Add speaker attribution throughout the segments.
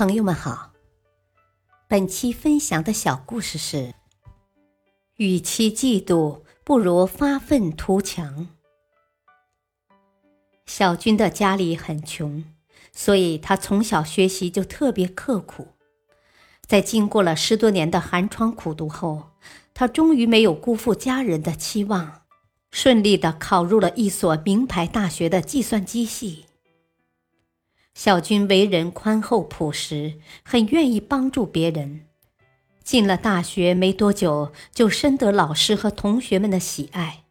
Speaker 1: 朋友们好，本期分享的小故事是：与其嫉妒，不如发愤图强。小军的家里很穷，所以他从小学习就特别刻苦。在经过了十多年的寒窗苦读后，他终于没有辜负家人的期望，顺利的考入了一所名牌大学的计算机系。小军为人宽厚朴实，很愿意帮助别人。进了大学没多久，就深得老师和同学们的喜爱。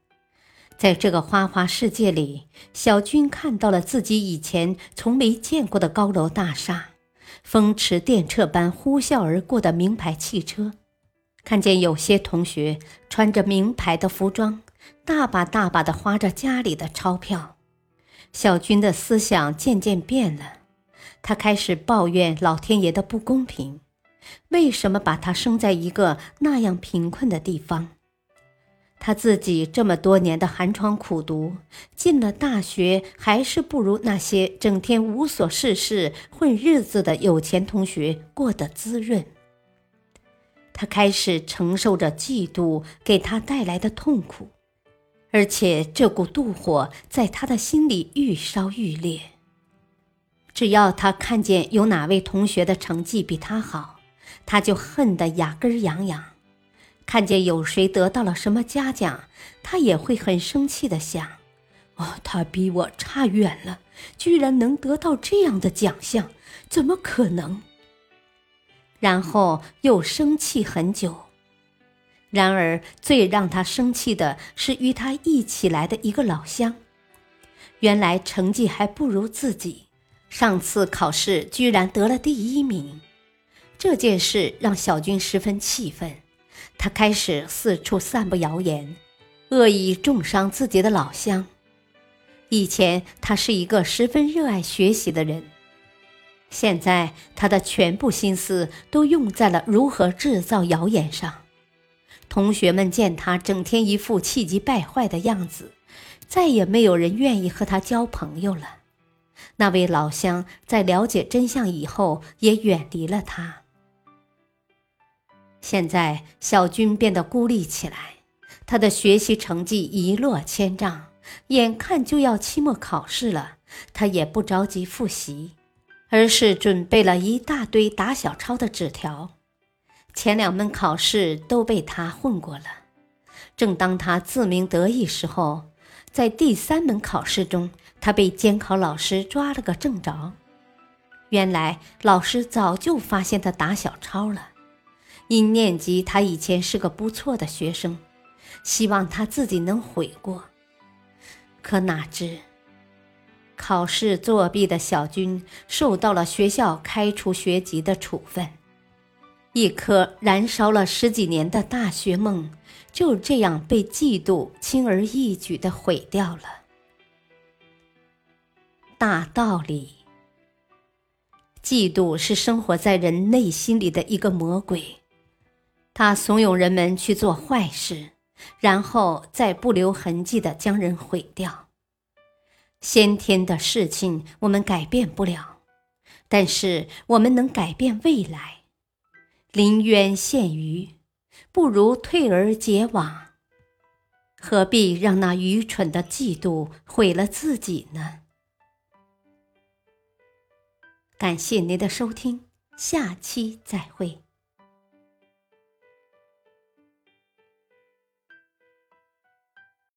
Speaker 1: 在这个花花世界里，小军看到了自己以前从没见过的高楼大厦，风驰电掣般呼啸而过的名牌汽车，看见有些同学穿着名牌的服装，大把大把的花着家里的钞票。小军的思想渐渐变了，他开始抱怨老天爷的不公平，为什么把他生在一个那样贫困的地方？他自己这么多年的寒窗苦读，进了大学还是不如那些整天无所事事、混日子的有钱同学过得滋润。他开始承受着嫉妒给他带来的痛苦。而且这股妒火在他的心里愈烧愈烈。只要他看见有哪位同学的成绩比他好，他就恨得牙根痒痒；看见有谁得到了什么嘉奖，他也会很生气的想：“哦，他比我差远了，居然能得到这样的奖项，怎么可能？”然后又生气很久。然而，最让他生气的是与他一起来的一个老乡，原来成绩还不如自己，上次考试居然得了第一名。这件事让小军十分气愤，他开始四处散布谣言，恶意重伤自己的老乡。以前他是一个十分热爱学习的人，现在他的全部心思都用在了如何制造谣言上。同学们见他整天一副气急败坏的样子，再也没有人愿意和他交朋友了。那位老乡在了解真相以后，也远离了他。现在，小军变得孤立起来，他的学习成绩一落千丈，眼看就要期末考试了，他也不着急复习，而是准备了一大堆打小抄的纸条。前两门考试都被他混过了，正当他自鸣得意时候，在第三门考试中，他被监考老师抓了个正着。原来老师早就发现他打小抄了，因念及他以前是个不错的学生，希望他自己能悔过。可哪知，考试作弊的小军受到了学校开除学籍的处分。一颗燃烧了十几年的大学梦，就这样被嫉妒轻而易举的毁掉了。大道理，嫉妒是生活在人内心里的一个魔鬼，他怂恿人们去做坏事，然后再不留痕迹的将人毁掉。先天的事情我们改变不了，但是我们能改变未来。临渊羡鱼，不如退而结网。何必让那愚蠢的嫉妒毁了自己呢？感谢您的收听，下期再会。